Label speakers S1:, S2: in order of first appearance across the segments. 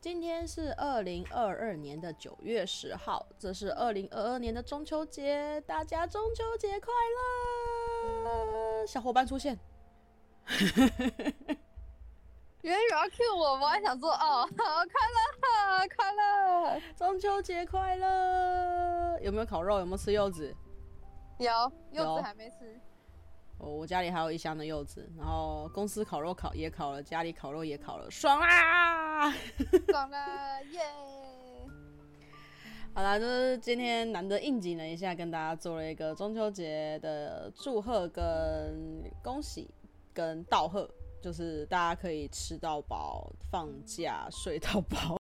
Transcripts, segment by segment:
S1: 今天是二零二二年的九月十号，这是二零二二年的中秋节，大家中秋节快乐！小伙伴出现，
S2: 原来有要 cue 我，我还想说哦，好快乐，快乐，
S1: 中秋节快乐！有没有烤肉？有没有吃柚子？
S2: 有，柚子还没吃。
S1: 哦，我家里还有一箱的柚子，然后公司烤肉烤也烤了，家里烤肉也烤了，爽啊！
S2: 爽了，耶！
S1: 好啦，就是今天难得应景了一下，跟大家做了一个中秋节的祝贺跟恭喜跟道贺，就是大家可以吃到饱，放假睡到饱。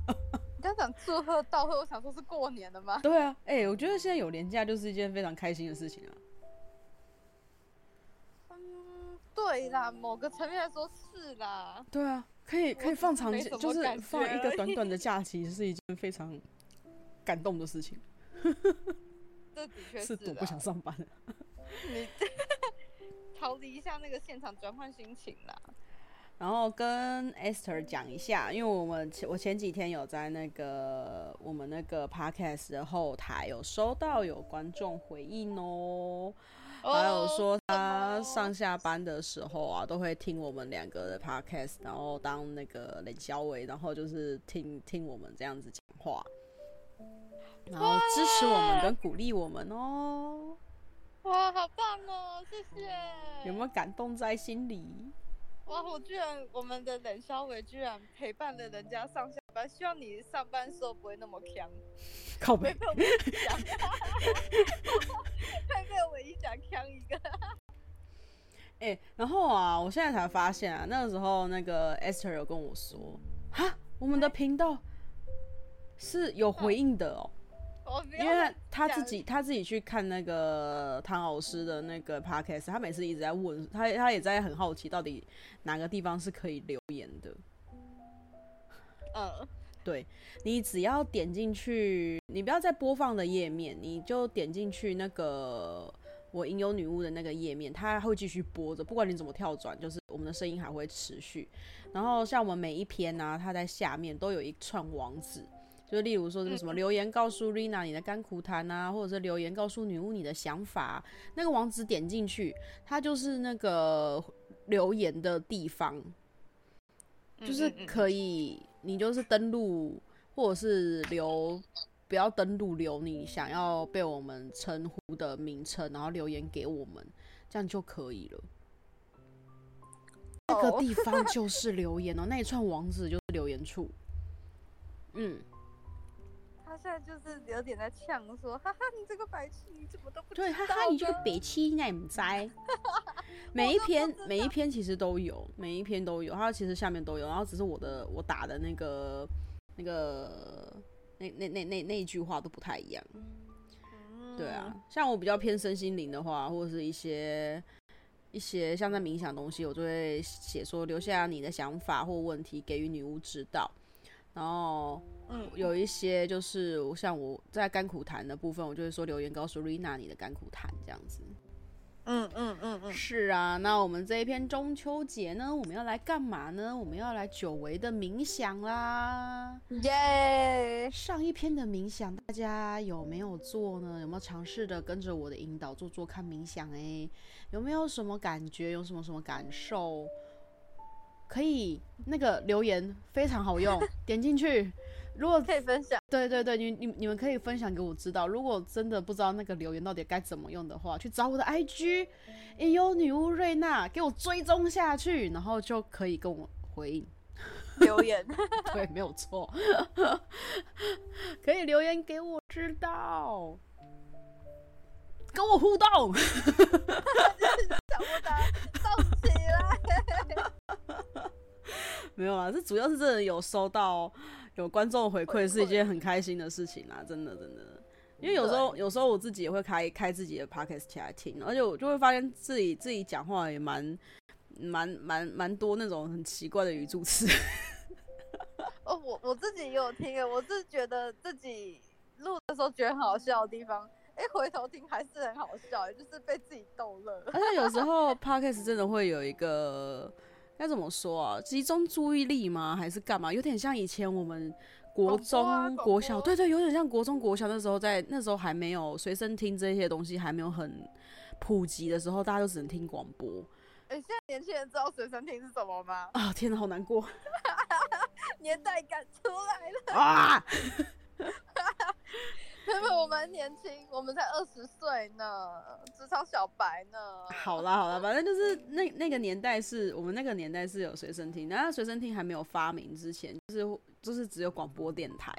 S2: 你刚讲祝贺道贺，我想说是过年的吗？
S1: 对啊，哎、欸，我觉得现在有连假就是一件非常开心的事情啊。
S2: 对啦，某个层面来说是啦。
S1: 对啊，可以可以放长假，就是放一个短短的 假期，是一件非常感动的事情。
S2: 这的确
S1: 是多不想上班。
S2: 你 逃离一下那个现场，转换心情啦。
S1: 然后跟 Esther 讲一下，因为我们前我前几天有在那个我们那个 Podcast 的后台有收到有观众回应哦。还有说他上下班的时候啊，都会听我们两个的 podcast，然后当那个冷小伟，然后就是听听我们这样子讲话，然后支持我们跟鼓励我们哦。
S2: 哇，好棒哦，谢谢。
S1: 有没有感动在心里？
S2: 哇，我居然我们的冷小伟居然陪伴了人家上下班，希望你上班时候不会那么锵。
S1: 靠北。
S2: 快被我一讲锵一个！
S1: 哎、欸，然后啊，我现在才发现啊，那个时候那个 Esther 有跟我说，哈，我们的频道是有回应的哦，
S2: 哦
S1: 因为他自己他自己去看那个唐老师的那个 podcast，他每次一直在问他，他也在很好奇到底哪个地方是可以留言的，
S2: 嗯。
S1: 对，你只要点进去，你不要在播放的页面，你就点进去那个我吟游女巫的那个页面，它会继续播着，不管你怎么跳转，就是我们的声音还会持续。然后像我们每一篇呢、啊，它在下面都有一串网址，就例如说这个什么留言告诉 Rina 你的甘苦谈啊，或者是留言告诉女巫你的想法，那个网址点进去，它就是那个留言的地方，就是可以。你就是登录，或者是留，不要登录留你想要被我们称呼的名称，然后留言给我们，这样就可以了。那个地方就是留言哦，那一串网址就是留言处。嗯。
S2: 他现在就是有点在呛说，哈哈，你这个白痴，你怎么都不？
S1: 对，哈哈，你这个白痴，你也不在。每一篇每一篇其实都有，每一篇都有，它其实下面都有，然后只是我的我打的那个那个那那那那那一句话都不太一样。嗯、对啊，像我比较偏身心灵的话，或者是一些一些像在冥想东西，我就会写说留下你的想法或问题，给予女巫指导。然后，嗯，有一些就是像我在甘苦谈的部分，我就会说留言告诉 Rina 你的甘苦谈这样子。
S2: 嗯嗯嗯嗯，
S1: 是啊。那我们这一篇中秋节呢，我们要来干嘛呢？我们要来久违的冥想啦！
S2: 耶！
S1: 上一篇的冥想大家有没有做呢？有没有尝试的跟着我的引导做做看冥想？哎，有没有什么感觉？有什么什么感受？可以那个留言非常好用，点进去，如果
S2: 可以分享，
S1: 对对对，你你你们可以分享给我知道。如果真的不知道那个留言到底该怎么用的话，去找我的 IG，哎呦女巫瑞娜，给我追踪下去，然后就可以跟我回应
S2: 留言。
S1: 对，没有错，可以留言给我知道，跟我互动。
S2: 想不到，动起来。
S1: 没有啊，这主要是真的有收到有观众回馈，是一件很开心的事情啦，真的真的。因为有时候有时候我自己也会开开自己的 podcast 起来听，而且我就会发现自己自己讲话也蛮蛮蛮蛮多那种很奇怪的语助词。
S2: 哦，我我自己也有听，我是觉得自己录的时候觉得很好笑的地方，哎，回头听还是很好笑，就是被自己逗乐。
S1: 而且有时候 podcast 真的会有一个。该怎么说啊？集中注意力吗？还是干嘛？有点像以前我们国中、
S2: 啊、
S1: 国小，对对，有点像国中、国小那时候在，在那时候还没有随身听这些东西还没有很普及的时候，大家都只能听广播。
S2: 哎、欸，现在年轻人知道随身听是什么吗？
S1: 啊，天哪，好难过，
S2: 年代感出来了
S1: 啊！
S2: 因为我们年轻，我们才二十岁呢，职场小白呢。
S1: 好啦好啦，反正就是那那个年代是我们那个年代是有随身听，然后随身听还没有发明之前，就是就是只有广播电台。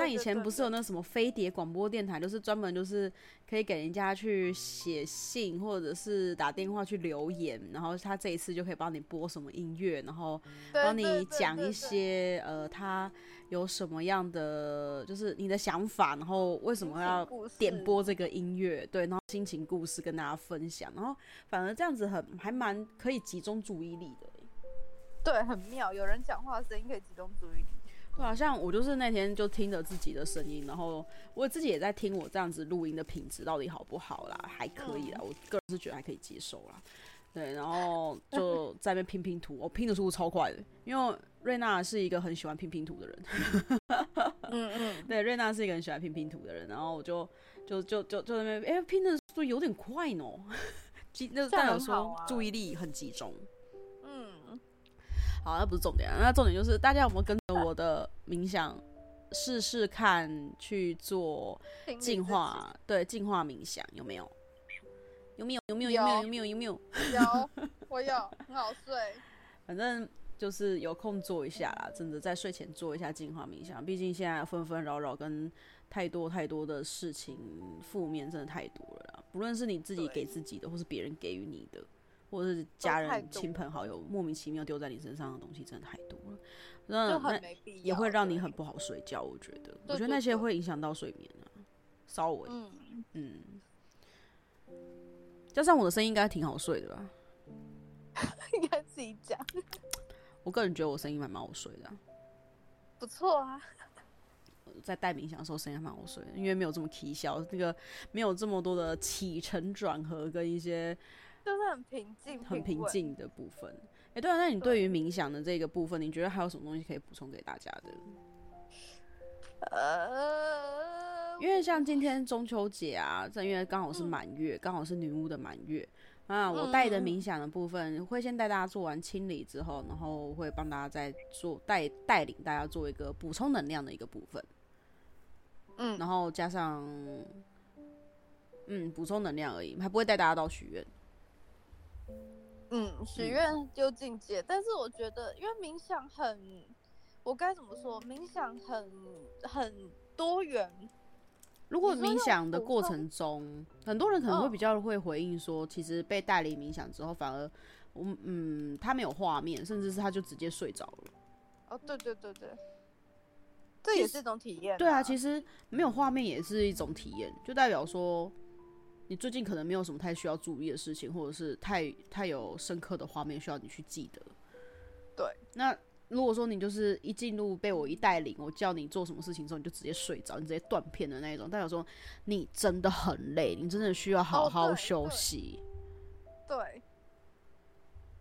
S1: 像以前不是有那什么飞碟广播电台，就是专门就是可以给人家去写信或者是打电话去留言，然后他这一次就可以帮你播什么音乐，然后帮你讲一些呃他。有什么样的就是你的想法，然后为什么要点播这个音乐？对，然后心情故事跟大家分享，然后反而这样子很还蛮可以集中注意力的。
S2: 对，很妙，有人讲话的声音可以集中注意力。
S1: 对啊，像我就是那天就听着自己的声音，然后我自己也在听我这样子录音的品质到底好不好啦，还可以啦，我个人是觉得还可以接受啦。对，然后就在那边拼拼图，我拼的速度超快的，因为瑞娜是一个很喜欢拼拼图的人。嗯 嗯，对，瑞娜是一个很喜欢拼拼图的人，然后我就就就就就在那边，哎，拼的速度有点快呢，集那代表说注意力很集中。嗯，好，那不是重点，那重点就是大家有没有跟着我的冥想试试看去做净化？对，净化冥想有没有？有没有？有没有？有没有？有没有？有没有？
S2: 有，我有，很好睡。
S1: 反正就是有空做一下啦，真的在睡前做一下净化冥想。毕竟现在纷纷扰扰跟太多太多的事情，负面真的太多了啦。不论是你自己给自己的，或是别人给予你的，或者是家人、亲朋好友莫名其妙丢在你身上的东西，真的太多了。那那也会让你很不好睡觉。我觉得，我觉得那些会影响到睡眠啊，稍微，嗯嗯。加上我的声音应该挺好睡的吧？
S2: 应该自己讲。
S1: 我个人觉得我声音蛮蛮好睡的，
S2: 不错啊。
S1: 在带冥想的时候声音还蛮好睡的，因为没有这么啼笑，那个没有这么多的起承转合跟一些，
S2: 就是很平静、
S1: 很平静的部分。哎、欸，对啊，那你对于冥想的这个部分，你觉得还有什么东西可以补充给大家的？呃。因为像今天中秋节啊，这因为刚好是满月，刚、嗯、好是女巫的满月啊。我带的冥想的部分，嗯、会先带大家做完清理之后，然后会帮大家再做带带领大家做一个补充能量的一个部分。嗯，然后加上嗯补充能量而已，还不会带大家到许愿。
S2: 嗯，许愿就境界、嗯，但是我觉得，因为冥想很，我该怎么说？冥想很很多元。
S1: 如果冥想的过程中，很多人可能会比较会回应说，其实被带离冥想之后，反而，嗯嗯，他没有画面，甚至是他就直接睡着了。
S2: 哦，对对对对，这也是一种体验。
S1: 对啊，其实没有画面也是一种体验，就代表说，你最近可能没有什么太需要注意的事情，或者是太太有深刻的画面需要你去记得。
S2: 对，
S1: 那。如果说你就是一进入被我一带领，我叫你做什么事情之后，你就直接睡着，你直接断片的那一种，代表说你真的很累，你真的需要好好休息。
S2: 哦、对，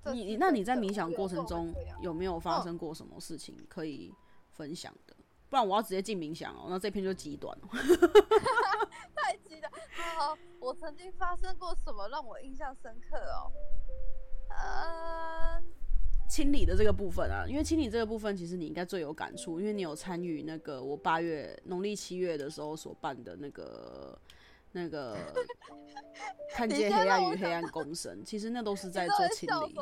S2: 对
S1: 你你那你在冥想过程中有没有发生过什么事情可以分享不然我要直接进冥想哦，那这篇就极短了。
S2: 太极端。好，我曾经发生过什么让我印象深刻哦？
S1: 嗯。清理的这个部分啊，因为清理这个部分，其实你应该最有感触，因为你有参与那个我八月农历七月的时候所办的那个那个 看见黑暗与黑暗共生，其实那都是在做清理。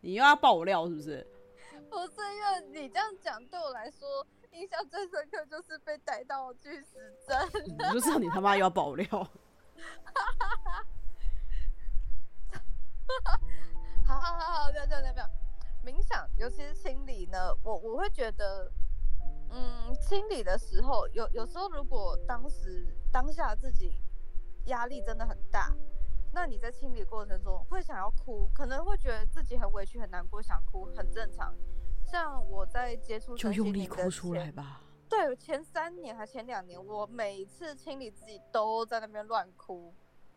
S1: 你又要爆我料是不是？
S2: 不是，因为你这样讲对我来说印象最深刻就是被逮到巨石阵。
S1: 你就知道你他妈要爆料。
S2: 好好好好，不要这样，不要这样。冥想，尤其是清理呢，我我会觉得，嗯，清理的时候，有有时候如果当时当下自己压力真的很大，那你在清理过程中会想要哭，可能会觉得自己很委屈、很难过，想哭，很正常。像我在接触
S1: 就用力哭出来吧。
S2: 对，前三年还前两年，我每一次清理自己都在那边乱哭，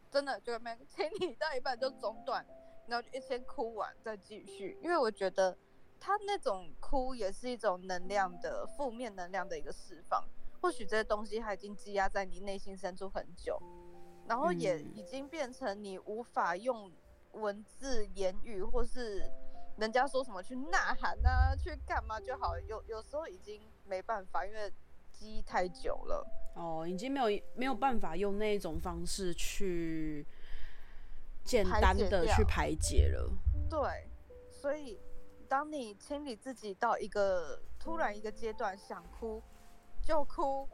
S2: 真的就那边清理到一半就中断。然后就先哭完再继续，因为我觉得他那种哭也是一种能量的负面能量的一个释放。或许这些东西它已经积压在你内心深处很久，然后也已经变成你无法用文字、言语，或是人家说什么去呐喊啊，去干嘛就好。有有时候已经没办法，因为积太久了。
S1: 哦，已经没有没有办法用那种方式去简单的去排解了。
S2: 对，所以当你清理自己到一个突然一个阶段想哭。就哭，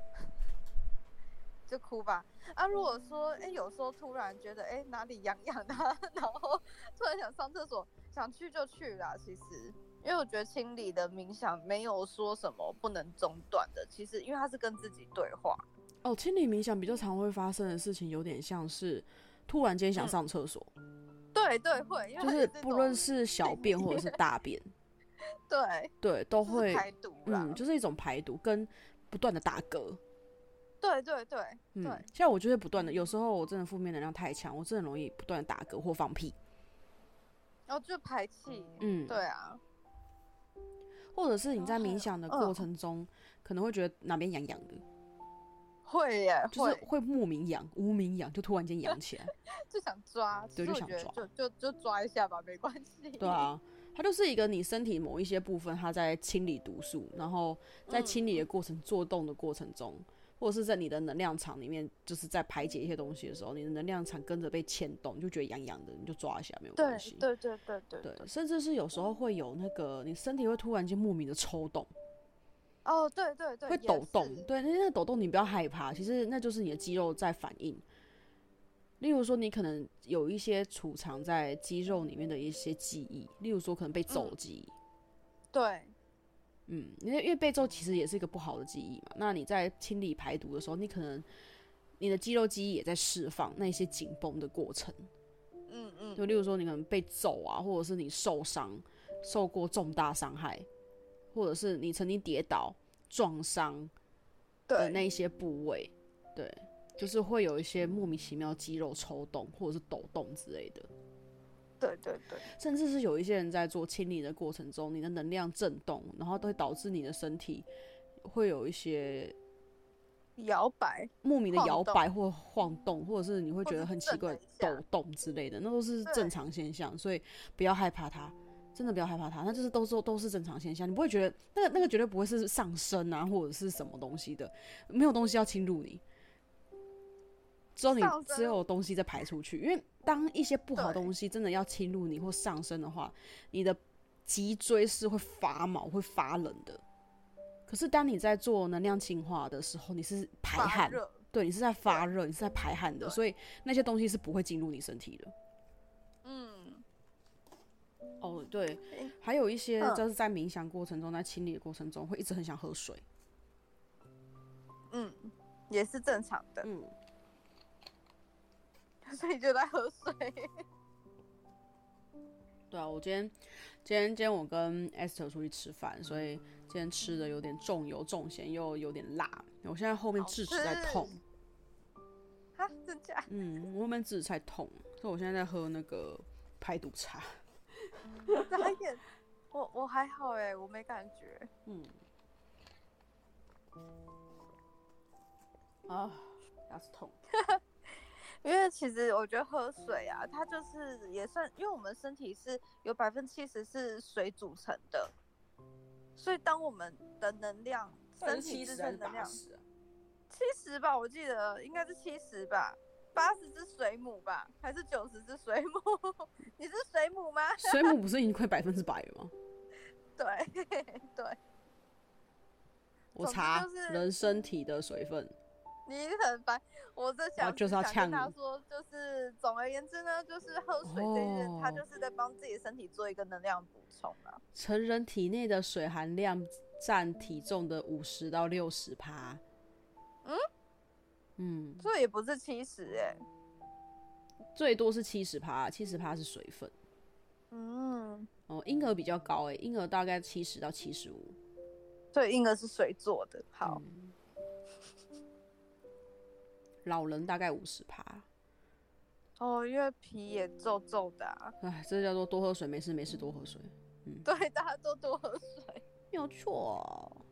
S2: 就哭吧。啊，如果说，哎、欸，有时候突然觉得，哎、欸，哪里痒痒的，然后突然想上厕所，想去就去啦。其实，因为我觉得清理的冥想没有说什么不能中断的。其实，因为它是跟自己对话。
S1: 哦，清理冥想比较常会发生的事情，有点像是突然间想上厕所。
S2: 嗯、对对会，因为
S1: 就是不论是小便或者是大便，
S2: 对
S1: 对都会
S2: 排毒，
S1: 嗯，就是一种排毒跟。不断的打嗝，
S2: 对对对，
S1: 嗯，对。像我就是不断的，有时候我真的负面能量太强，我真的容易不断的打嗝或放屁，
S2: 然后就排气，
S1: 嗯，
S2: 对啊，
S1: 或者是你在冥想的过程中，哦、可能会觉得哪边痒痒的，
S2: 会耶，
S1: 就是会。莫名痒、无名痒，就突然间痒起来，
S2: 就想抓，
S1: 对，就想抓，
S2: 就就就抓一下吧，没关系，
S1: 对啊。它就是一个你身体某一些部分，它在清理毒素，然后在清理的。过程、做动的过程中，嗯、或者是在你的能量场里面，就是在排解一些东西的时候，你的能量场跟着被牵动，你就觉得痒痒的，你就抓一下没有关系。
S2: 对对对对对，
S1: 对，甚至是有时候会有那个，你身体会突然间莫名的抽动。
S2: 哦，对对对，
S1: 会抖动。对，那那抖动你不要害怕，其实那就是你的肌肉在反应。例如说，你可能有一些储藏在肌肉里面的一些记忆，例如说可能被揍记忆。
S2: 嗯、对，
S1: 嗯，因为因为被揍其实也是一个不好的记忆嘛。那你在清理排毒的时候，你可能你的肌肉记忆也在释放那些紧绷的过程。
S2: 嗯嗯。
S1: 就例如说，你可能被揍啊，或者是你受伤，受过重大伤害，或者是你曾经跌倒撞伤的那些部位，对。对就是会有一些莫名其妙肌肉抽动或者是抖动之类的，
S2: 对对对，
S1: 甚至是有一些人在做清理的过程中，你的能量震动，然后都会导致你的身体会有一些
S2: 摇摆，
S1: 莫名的摇摆或晃动，或者是你会觉得很奇怪抖动之类的，那都是正常现象，所以不要害怕它，真的不要害怕它，那就是都是都是正常现象，你不会觉得那个那个绝对不会是上升啊或者是什么东西的，没有东西要侵入你。之后你只有东西再排出去，因为当一些不好的东西真的要侵入你或上升的话，你的脊椎是会发毛、会发冷的。可是当你在做能量净化的时候，你是排汗，对，你是在发热，你是在排汗的，所以那些东西是不会进入你身体的。
S2: 嗯，
S1: 哦，对，还有一些就是在冥想过程中，在清理的过程中，会一直很想喝水。
S2: 嗯，也是正常的。
S1: 嗯。
S2: 所以就在喝水。
S1: 对啊，我今天今天今天我跟 Esther 出去吃饭，所以今天吃的有点重油重咸，又有点辣。我现在后面智齿在痛。
S2: 啊，真假？
S1: 嗯，我后面智齿在痛，所以我现在在喝那个排毒茶。
S2: 眨眼，我我还好哎，我没感觉。
S1: 嗯。啊，牙齿痛。
S2: 因为其实我觉得喝水啊，它就是也算，因为我们身体是有百分之七十是水组成的，所以当我们的能量，身体自身能量七十吧，我记得应该是七十吧，八十只水母吧，还是九十只水母？你是水母吗？
S1: 水母不是已经快百分之百了吗？
S2: 对对，
S1: 我查人身体的水分。
S2: 你很烦，我在想，
S1: 就是要
S2: 呛他说，就是总而言之呢，就是喝水这件事，他就是在帮自己身体做一个能量补充啊。
S1: 成人体内的水含量占体重的五十到六十趴。
S2: 嗯
S1: 嗯，
S2: 这也不是七十哎，
S1: 最多是七十趴，七十趴是水分。
S2: 嗯，
S1: 哦，婴儿比较高哎，婴儿大概七十到七十五，
S2: 所以婴儿是水做的。好。
S1: 嗯老人大概五十趴，
S2: 哦，因为皮也皱皱的、啊。
S1: 哎，这叫做多喝水，没事没事多喝水。嗯，
S2: 对，大家都多喝水，
S1: 没有错。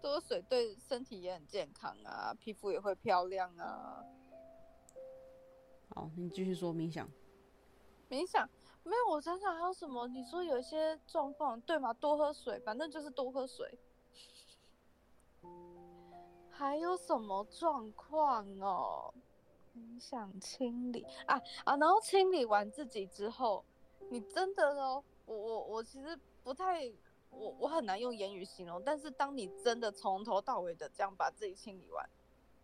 S2: 多喝水对身体也很健康啊，皮肤也会漂亮啊。
S1: 好，你继续说冥想。
S2: 冥想没有，我想想还有什么？你说有一些状况，对吗？多喝水，反正就是多喝水。还有什么状况哦？冥想清理啊啊，然后清理完自己之后，你真的哦，我我我其实不太，我我很难用言语形容，但是当你真的从头到尾的这样把自己清理完，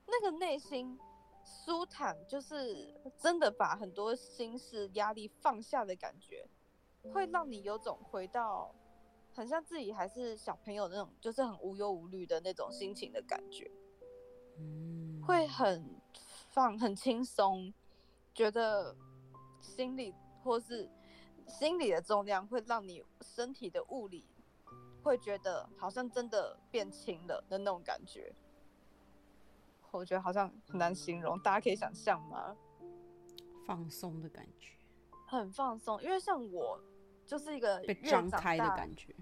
S2: 那个内心舒坦，就是真的把很多心事压力放下的感觉，会让你有种回到很像自己还是小朋友那种，就是很无忧无虑的那种心情的感觉，会很。放很轻松，觉得心理或是心理的重量会让你身体的物理会觉得好像真的变轻了的那种感觉，我觉得好像很难形容，大家可以想象吗？
S1: 放松的感觉，
S2: 很放松，因为像我就是一个
S1: 被张开的感觉，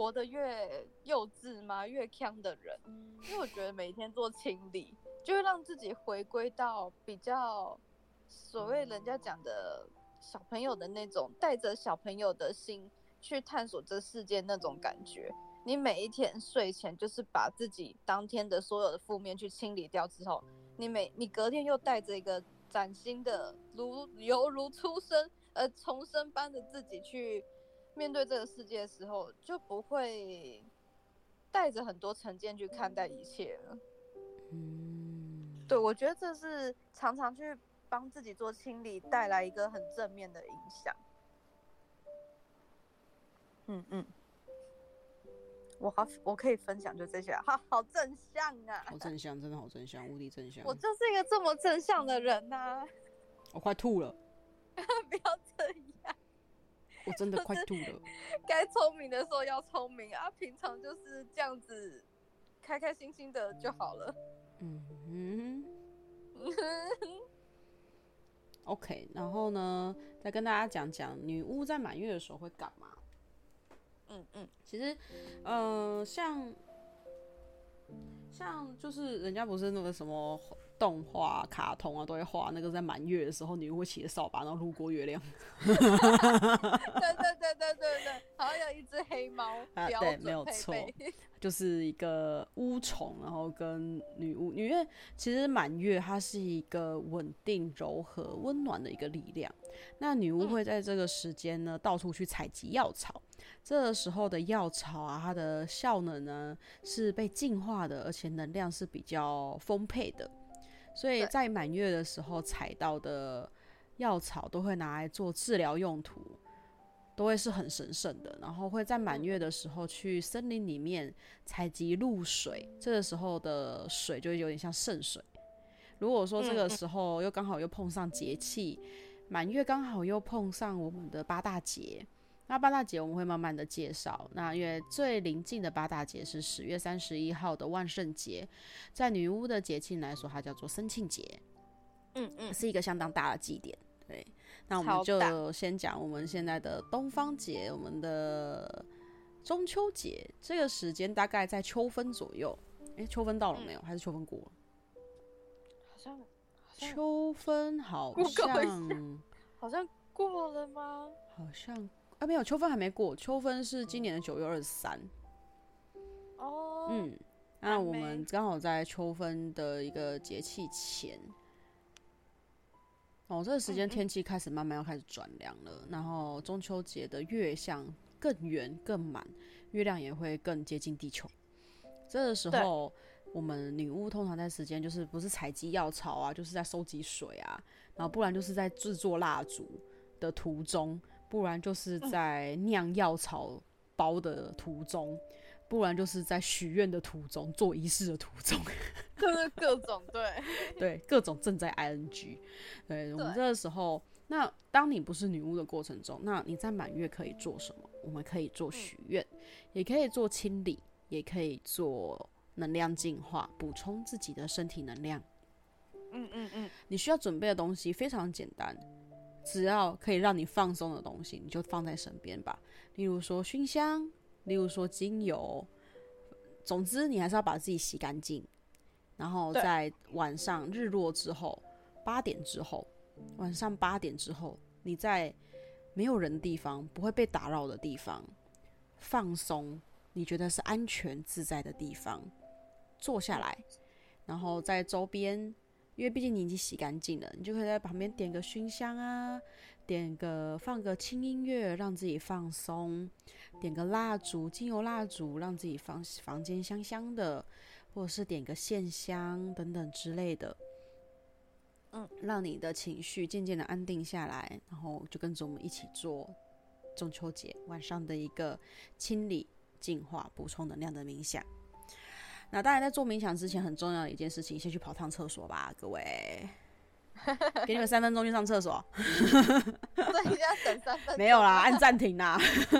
S2: 活得越幼稚吗？越锵的人，因为我觉得每天做清理。就会让自己回归到比较所谓人家讲的小朋友的那种，带着小朋友的心去探索这世界那种感觉。你每一天睡前就是把自己当天的所有的负面去清理掉之后，你每你隔天又带着一个崭新的如犹如出生呃重生般的自己去面对这个世界的时候，就不会带着很多成见去看待一切了。嗯。对，我觉得这是常常去帮自己做清理，带来一个很正面的影响。嗯嗯，我好，我可以分享就这些，好 好正向啊！
S1: 好正向，真的好正向，无敌正向。
S2: 我就是一个这么正向的人呐、啊！
S1: 我快吐了！
S2: 不要！
S1: 我真的快吐了。
S2: 该聪明的时候要聪明啊，平常就是这样子，开开心心的就好了。嗯哼，
S1: OK，然后呢，再跟大家讲讲女巫在满月的时候会干嘛？嗯嗯，其实，嗯、呃，像像就是人家不是那个什么。动画、卡通啊，都会画那个在满月的时候，女巫会骑着扫把，然后路过月亮。对对
S2: 对对对对，好像有一只黑猫。啊，
S1: 对，没有错，就是一个巫虫，然后跟女巫。女月其实满月它是一个稳定、柔和、温暖的一个力量。那女巫会在这个时间呢，到处去采集药草。这个时候的药草啊，它的效能呢是被净化的，而且能量是比较丰沛的。所以在满月的时候采到的药草都会拿来做治疗用途，都会是很神圣的。然后会在满月的时候去森林里面采集露水，这个时候的水就有点像圣水。如果说这个时候又刚好又碰上节气，满月刚好又碰上我们的八大节。那八大节我们会慢慢的介绍。那因为最临近的八大节是十月三十一号的万圣节，在女巫的节庆来说，它叫做生庆节。嗯嗯，是一个相当大的祭典。对，那我们就先讲我们现在的东方节，我们的中秋节。这个时间大概在秋分左右。诶，秋分到了没有？还是秋分过了？
S2: 好像
S1: 秋分好像
S2: 好像过了吗？
S1: 好像。啊，没有，秋分还没过。秋分是今年的九月二十三。哦，嗯，那我们刚好在秋分的一个节气前。哦，这个时间天气开始慢慢要开始转凉了，然后中秋节的月相更圆更满，月亮也会更接近地球。这个时候，我们女巫通常在时间就是不是采集药草啊，就是在收集水啊，然后不然就是在制作蜡烛的途中。不然就是在酿药草包的途中，嗯、不然就是在许愿的途中，做仪式的途中，
S2: 就是各种对
S1: 对各种正在 ing。对，我们这个时候，那当你不是女巫的过程中，那你在满月可以做什么？我们可以做许愿，嗯、也可以做清理，也可以做能量净化，补充自己的身体能量。
S2: 嗯嗯嗯，
S1: 你需要准备的东西非常简单，只要可以让你放松的东西，你就放在身边吧。例如说熏香，例如说精油，总之你还是要把自己洗干净。然后在晚上日落之后，八点之后，晚上八点之后，你在没有人的地方，不会被打扰的地方，放松，你觉得是安全自在的地方，坐下来，然后在周边，因为毕竟你已经洗干净了，你就可以在旁边点个熏香啊，点个放个轻音乐，让自己放松，点个蜡烛，精油蜡烛，让自己房房间香香的。或者是点个线香等等之类的，嗯，让你的情绪渐渐的安定下来，然后就跟着我们一起做中秋节晚上的一个清理、净化、补充能量的冥想。那当然，在做冥想之前，很重要的一件事情，先去跑趟厕所吧，各位。给你们三分钟去上厕所。
S2: 所以要等三分钟。
S1: 没有啦，按暂停啦。不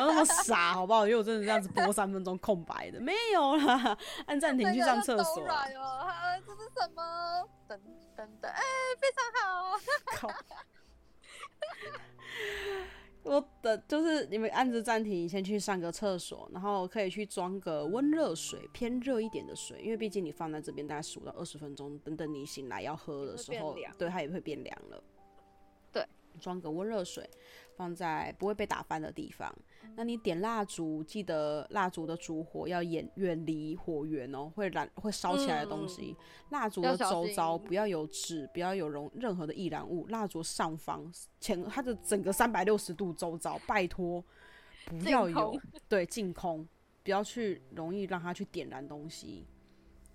S1: 要那么傻，好不好？因为我真的这样子播三分钟空白的，没有啦，按暂停去上厕所。
S2: 好，这是什么？等等等，哎，非常好。
S1: 我的就是你们按着暂停，先去上个厕所，然后可以去装个温热水，偏热一点的水，因为毕竟你放在这边大概十五到二十分钟，等等你醒来要喝的时候，对，它也会变凉了。
S2: 对，
S1: 装个温热水。放在不会被打翻的地方。那你点蜡烛，记得蜡烛的烛火要远远离火源哦，会燃会烧起来的东西。蜡烛的周遭不要有纸，不要有容任何的易燃物。蜡烛上方前它的整个三百六十度周遭，拜托不要有对净空，不要去容易让它去点燃东西。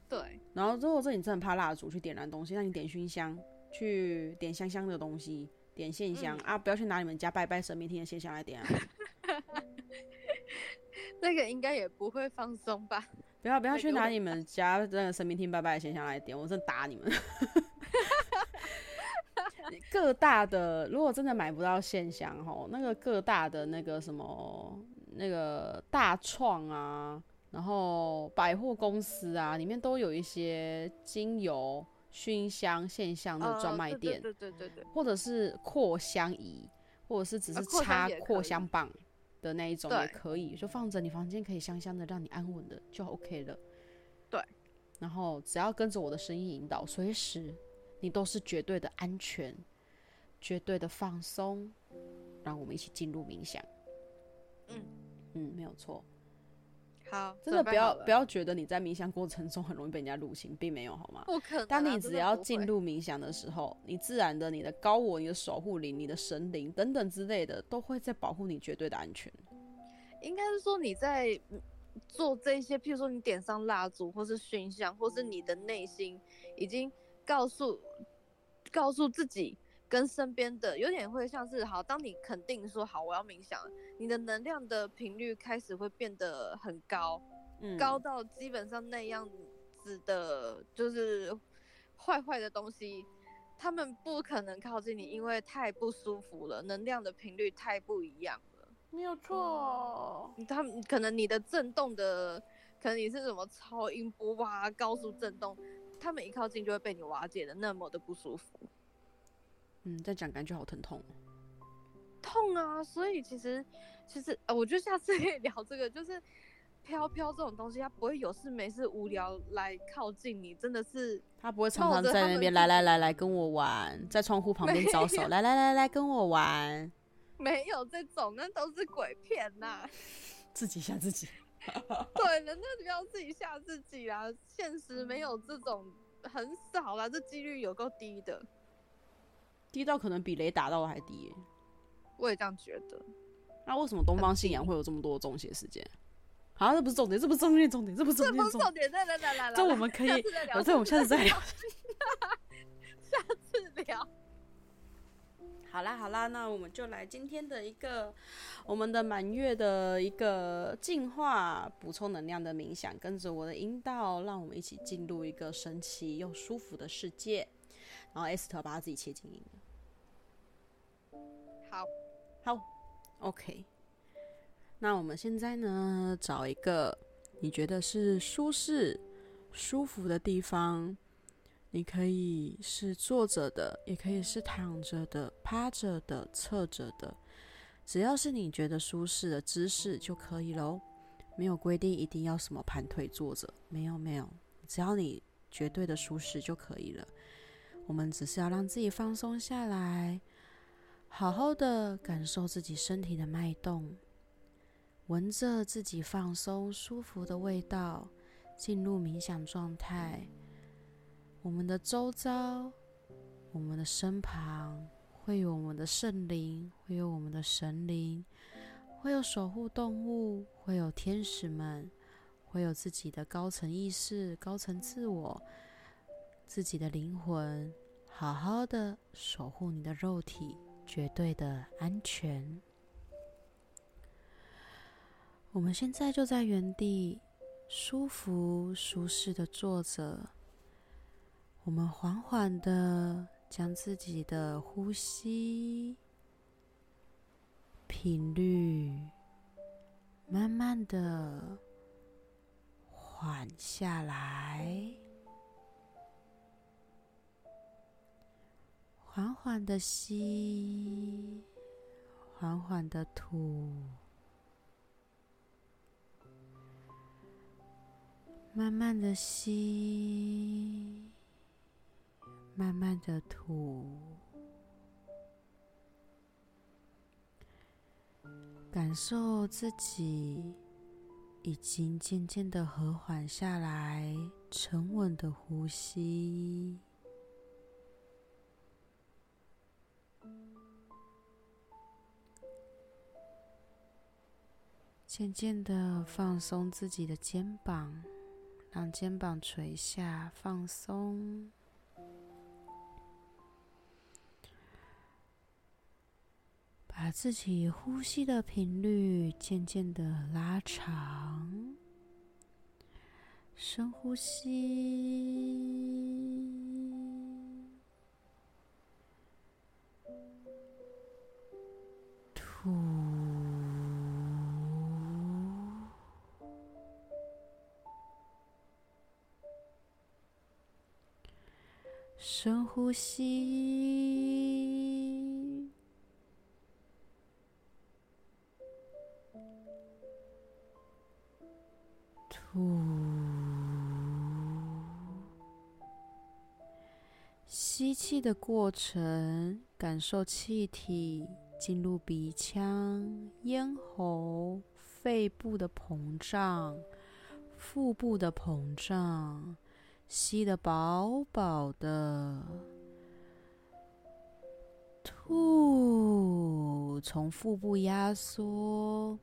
S2: 对。
S1: 然后如果这你真的怕蜡烛去点燃东西，那你点熏香，去点香香的东西。点线香、嗯、啊！不要去拿你们家拜拜神明听的线香来点啊！
S2: 那个应该也不会放松吧？
S1: 不要不要去拿你们家那个神明厅拜拜的线香来点，我真打你们！各大的如果真的买不到线香吼，那个各大的那个什么那个大创啊，然后百货公司啊，里面都有一些精油。熏香线香的专卖店，
S2: 对对对对，
S1: 或者是扩香仪，或者是只是插扩香棒的那一种也可以，就放着你房间可以香香的，让你安稳的就 OK 了。
S2: 对，
S1: 然后只要跟着我的声音引导，随时你都是绝对的安全，绝对的放松，让我们一起进入冥想。
S2: 嗯
S1: 嗯，没有错。
S2: 好，
S1: 真的不要不要觉得你在冥想过程中很容易被人家入侵，并没有好吗？
S2: 不可能啊，
S1: 当你只要进入冥想的时候，你自然的、你的高我、你的守护灵、你的神灵等等之类的，都会在保护你绝对的安全。
S2: 应该是说你在做这些，譬如说你点上蜡烛，或是熏香，或是你的内心已经告诉告诉自己。跟身边的有点会像是好，当你肯定说好我要冥想，你的能量的频率开始会变得很高，嗯，高到基本上那样子的，就是坏坏的东西，他们不可能靠近你，因为太不舒服了，能量的频率太不一样了。
S1: 没有错，
S2: 他们可能你的震动的，可能你是什么超音波哇，高速震动，他们一靠近就会被你瓦解的那么的不舒服。
S1: 嗯，再讲感觉好疼痛，
S2: 痛啊！所以其实，其实呃，我觉得下次可以 聊这个，就是飘飘这种东西，它不会有事没事无聊来靠近你，真的是。
S1: 它不会常常在那边来来来来跟我玩，在窗户旁边招手，来来来来跟我玩。
S2: 没有这种，那都是鬼片呐，
S1: 自己吓自己。
S2: 对，人家不要自己吓自己啦，现实没有这种，很少啦，这几率有够低的。
S1: 低到可能比雷打到的还低耶，
S2: 我也这样觉得。
S1: 那为什么东方信仰会有这么多中邪事件？好，这不是重点，这不是重点，重点，这不是重点，
S2: 重点，来来来来来，
S1: 这我们可以，这我们下次再聊。
S2: 下次聊。
S1: 好啦好啦，那我们就来今天的一个我们的满月的一个净化补充能量的冥想，跟着我的引导，让我们一起进入一个神奇又舒服的世界。然后 Esther 把他自己切静音了。
S2: 好，
S1: 好，OK。那我们现在呢，找一个你觉得是舒适、舒服的地方，你可以是坐着的，也可以是躺着的、趴着的、侧着的，只要是你觉得舒适的姿势就可以喽。没有规定一定要什么盘腿坐着，没有没有，只要你绝对的舒适就可以了。我们只是要让自己放松下来，好好的感受自己身体的脉动，闻着自己放松舒服的味道，进入冥想状态。我们的周遭，我们的身旁，会有我们的圣灵，会有我们的神灵，会有守护动物，会有天使们，会有自己的高层意识、高层自我，自己的灵魂，好好的守护你的肉体，绝对的安全。我们现在就在原地，舒服、舒适的坐着。我们缓缓的将自己的呼吸频率慢慢的缓下来，缓缓的吸，缓缓的吐，慢慢的吸。慢慢的吐，感受自己已经渐渐的和缓下来，沉稳的呼吸，渐渐的放松自己的肩膀，让肩膀垂下，放松。把自己呼吸的频率渐渐的拉长，深呼吸，吐，深呼吸。吐，吸气的过程，感受气体进入鼻腔、咽喉、肺部的膨胀，腹部的膨胀，吸得饱饱的，吐，从腹部压缩。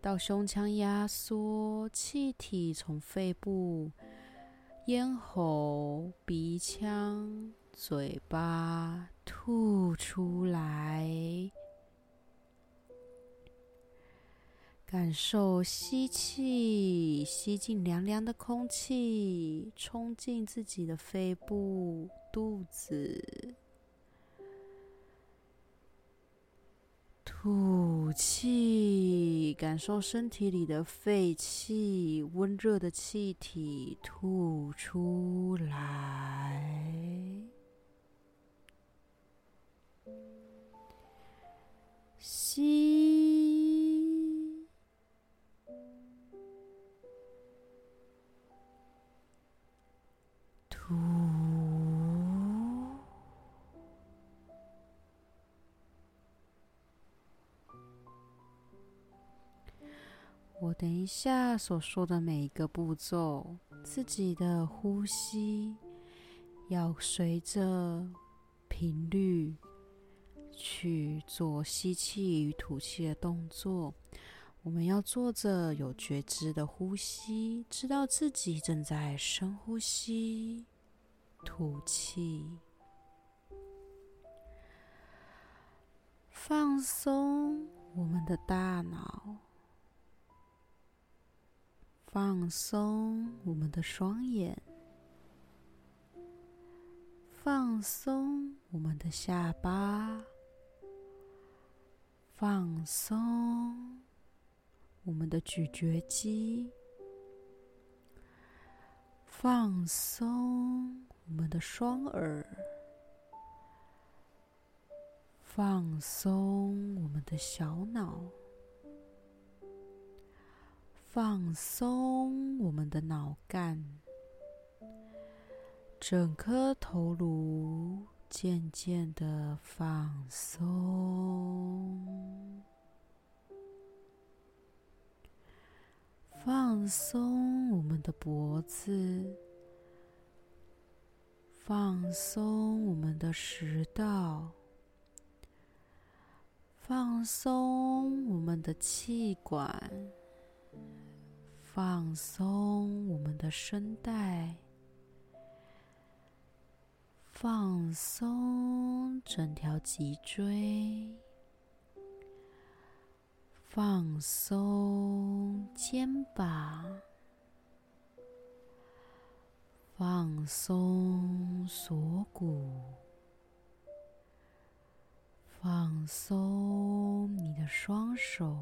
S1: 到胸腔压缩，气体从肺部、咽喉、鼻腔、嘴巴吐出来，感受吸气，吸进凉凉的空气，冲进自己的肺部、肚子。吐气，感受身体里的废气、温热的气体吐出来。吸，我等一下所说的每一个步骤，自己的呼吸要随着频率去做吸气与吐气的动作。我们要做着有觉知的呼吸，知道自己正在深呼吸、吐气，放松我们的大脑。放松我们的双眼，放松我们的下巴，放松我们的咀嚼肌，放松我们的双耳，放松我们的小脑，放松我们的脑干，整颗头颅渐渐的放松，放松我们的脖子。放松我们的食道，放松我们的气管，放松我们的声带，放松整条脊椎，放松肩膀。放松锁骨，放松你的双手。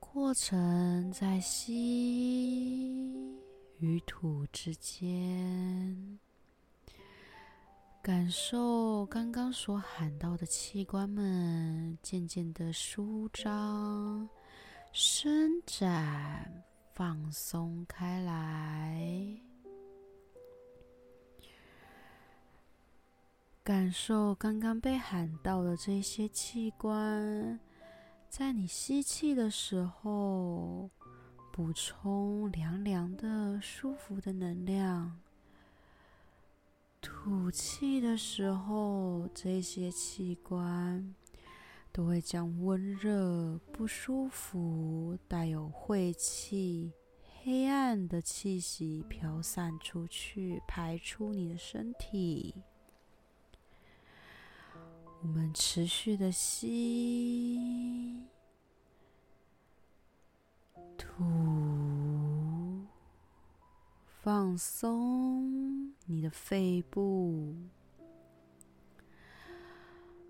S1: 过程在吸与吐之间，感受刚刚所喊到的器官们渐渐的舒张、伸展。放松开来，感受刚刚被喊到的这些器官，在你吸气的时候，补充凉凉的、舒服的能量；吐气的时候，这些器官。都会将温热、不舒服、带有晦气、黑暗的气息飘散出去，排出你的身体。我们持续的吸、吐，放松你的肺部。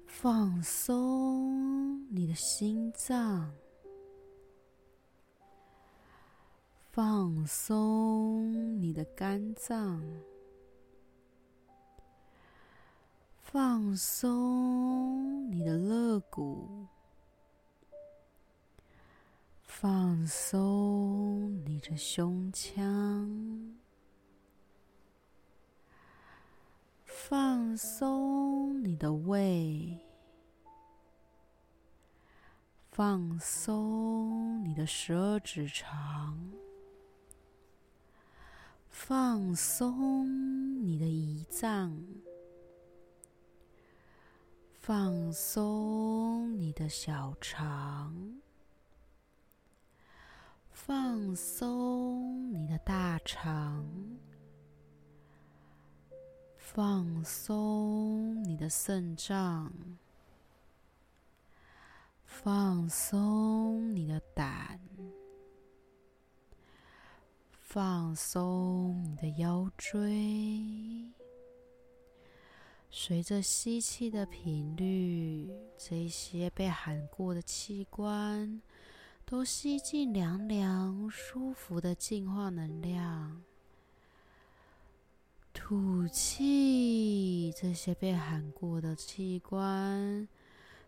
S1: 放松你的心脏，放松你的肝脏，放松你的肋骨，放松你的胸腔。放松你的胃，放松你的十二指肠，放松你的胰脏，放松你的小肠，放松你的大肠。放松你的肾脏，放松你的胆，放松你的腰椎。随着吸气的频率，这些被喊过的器官都吸进凉凉、舒服的净化能量。吐气，这些被喊过的器官，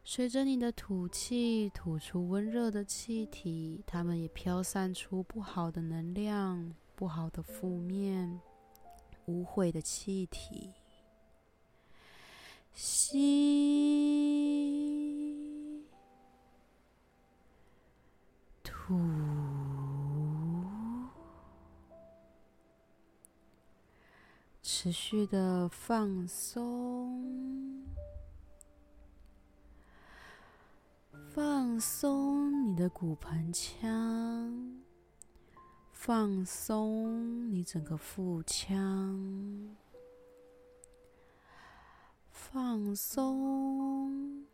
S1: 随着你的吐气吐出温热的气体，它们也飘散出不好的能量、不好的负面、污秽的气体。吸，吐。持续的放松，放松你的骨盆腔，放松你整个腹腔，放松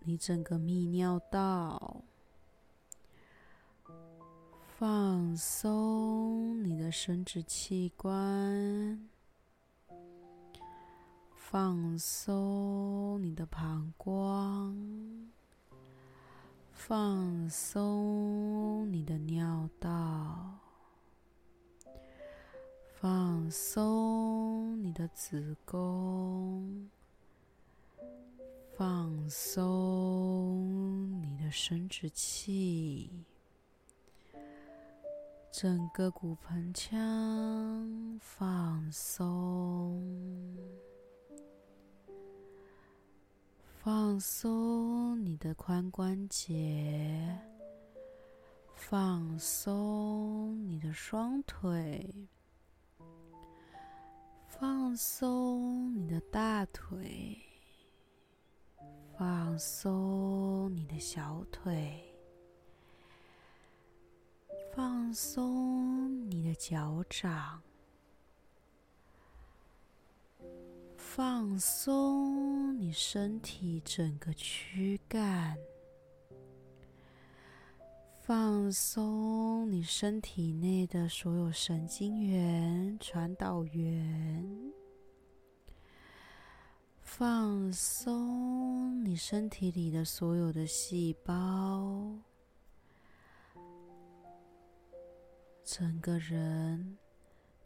S1: 你整个泌尿道，放松你的生殖器官。放松你的膀胱，放松你的尿道，放松你的子宫，放松你的生殖器，整个骨盆腔放松，放松你的髋关节，放松你的双腿。放松你的大腿，放松你的小腿，放松你的脚掌，放松你身体整个躯干。放松你身体内的所有神经元、传导源，放松你身体里的所有的细胞，整个人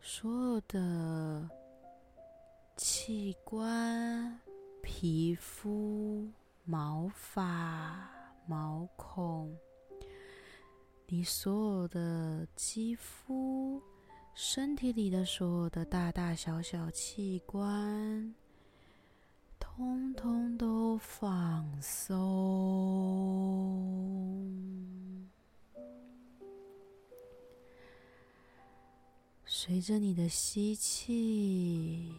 S1: 所有的器官、皮肤、毛发、毛孔。你所有的肌肤，身体里的所有的大大小小器官，通通都放松。随着你的吸气，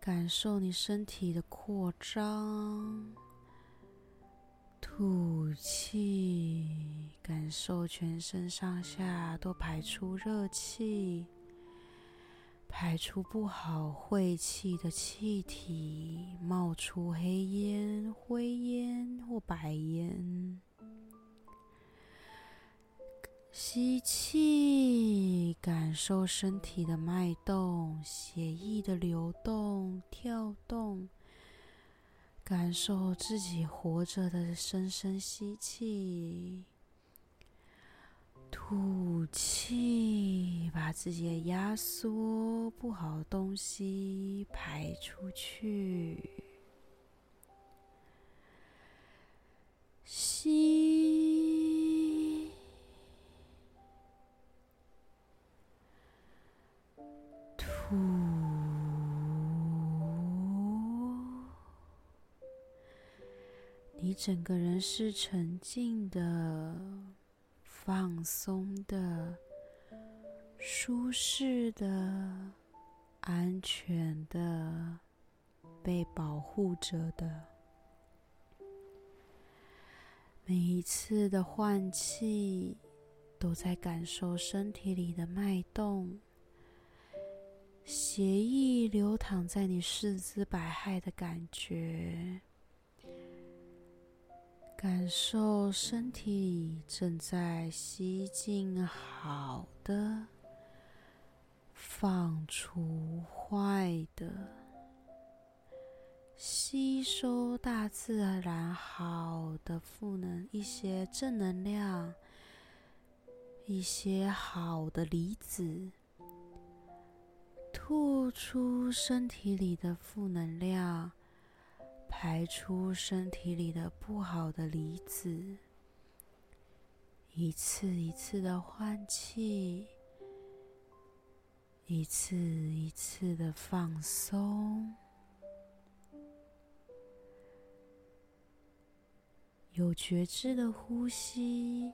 S1: 感受你身体的扩张。吐气，感受全身上下都排出热气，排出不好晦气的气体，冒出黑烟、灰烟或白烟。吸气，感受身体的脉动，血液的流动、跳动。感受自己活着的深深吸气，吐气，把自己的压缩不好的东西排出去。吸，吐。你整个人是沉静的、放松的、舒适的、安全的、被保护着的。每一次的换气，都在感受身体里的脉动，血液流淌在你四肢百骸的感觉。感受身体正在吸进好的，放出坏的，吸收大自然好的负能，一些正能量，一些好的离子，吐出身体里的负能量。排出身体里的不好的离子，一次一次的换气，一次一次的放松。有觉知的呼吸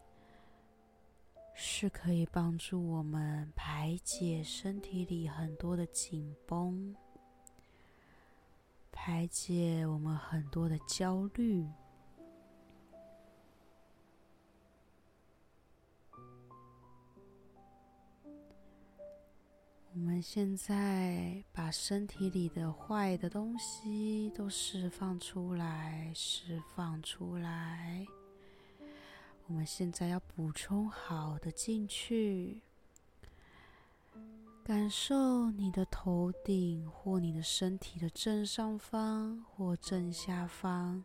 S1: 是可以帮助我们排解身体里很多的紧绷。排解我们很多的焦虑。我们现在把身体里的坏的东西都释放出来，释放出来。我们现在要补充好的进去。感受你的头顶或你的身体的正上方或正下方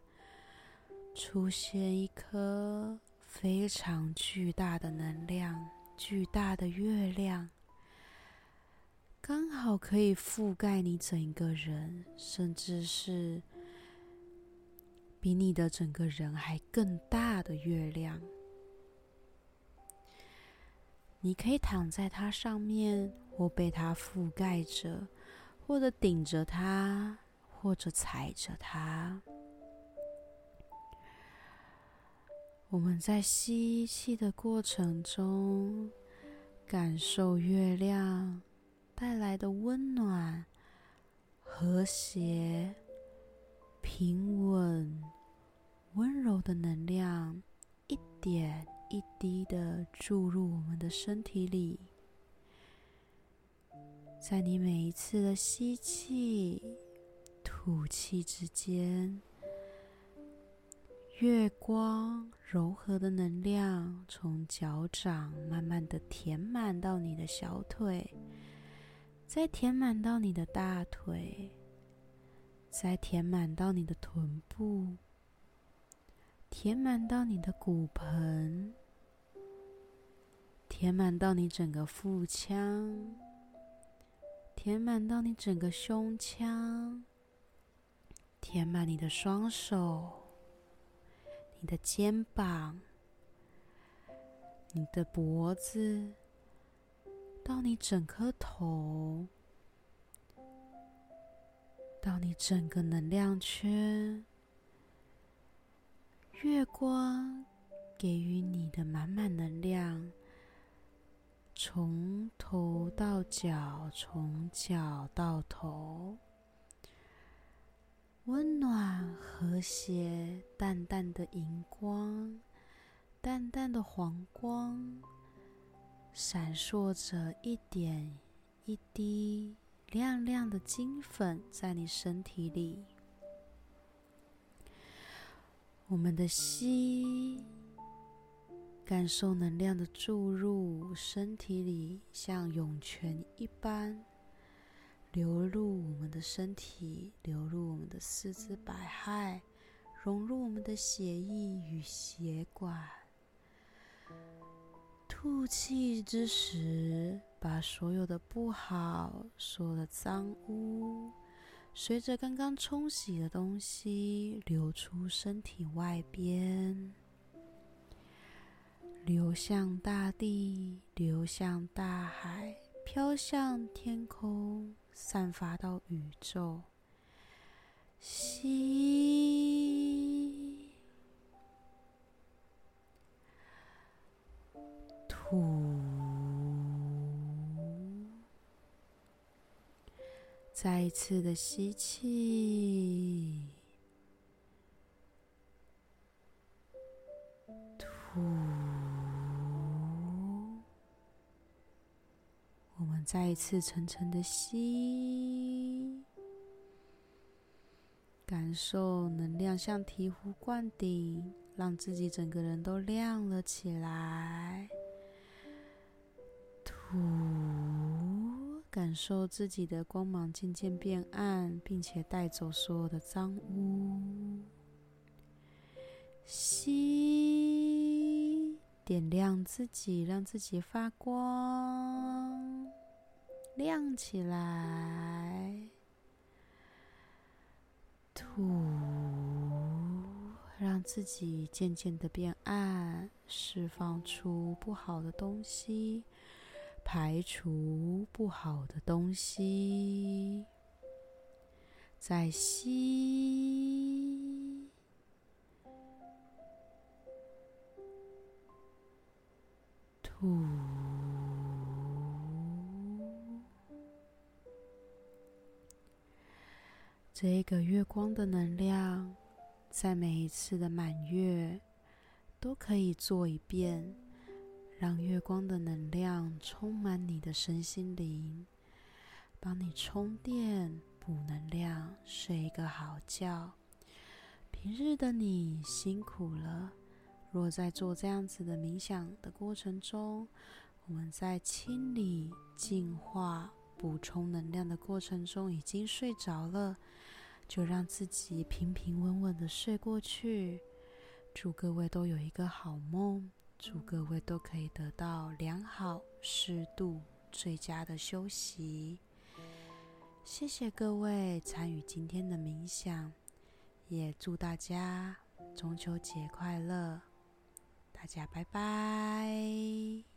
S1: 出现一颗非常巨大的能量，巨大的月亮，刚好可以覆盖你整个人，甚至是比你的整个人还更大的月亮。你可以躺在它上面，或被它覆盖着，或者顶着它，或者踩着它。我们在吸气的过程中，感受月亮带来的温暖、和谐、平稳、温柔的能量，一点一滴的注入我们的身体里。在你每一次的吸气、吐气之间。月光柔和的能量从脚掌慢慢的填满到你的小腿，再填满到你的大腿，再填满到你的臀部，填满到你的骨盆，填满到你整个腹腔，填满到你整个胸腔，填满你的双手。你的肩膀，你的脖子，到你整颗头，到你整个能量圈，月光给予你的满满能量，从头到脚，从脚到头。温暖、和谐、淡淡的荧光，淡淡的黄光，闪烁着一点一滴亮亮的金粉在你身体里。我们的吸，感受能量的注入身体里，像涌泉一般。流入我们的身体，流入我们的四肢百骸，融入我们的血液与血管。吐气之时，把所有的不好、所有的脏污，随着刚刚冲洗的东西流出身体外边，流向大地，流向大海，飘向天空。散发到宇宙，吸，吐，再一次的吸气，吐。我们再一次沉沉的吸，感受能量像醍醐灌顶，让自己整个人都亮了起来。吐，感受自己的光芒渐渐变暗，并且带走所有的脏污。吸，点亮自己，让自己发光。亮起来，吐，让自己渐渐的变暗，释放出不好的东西，排除不好的东西，再吸，吐。这个月光的能量，在每一次的满月都可以做一遍，让月光的能量充满你的身心灵，帮你充电、补能量，睡一个好觉。平日的你辛苦了，若在做这样子的冥想的过程中，我们在清理、净化、补充能量的过程中已经睡着了。就让自己平平稳稳的睡过去。祝各位都有一个好梦，祝各位都可以得到良好、适度、最佳的休息。谢谢各位参与今天的冥想，也祝大家中秋节快乐！大家拜拜。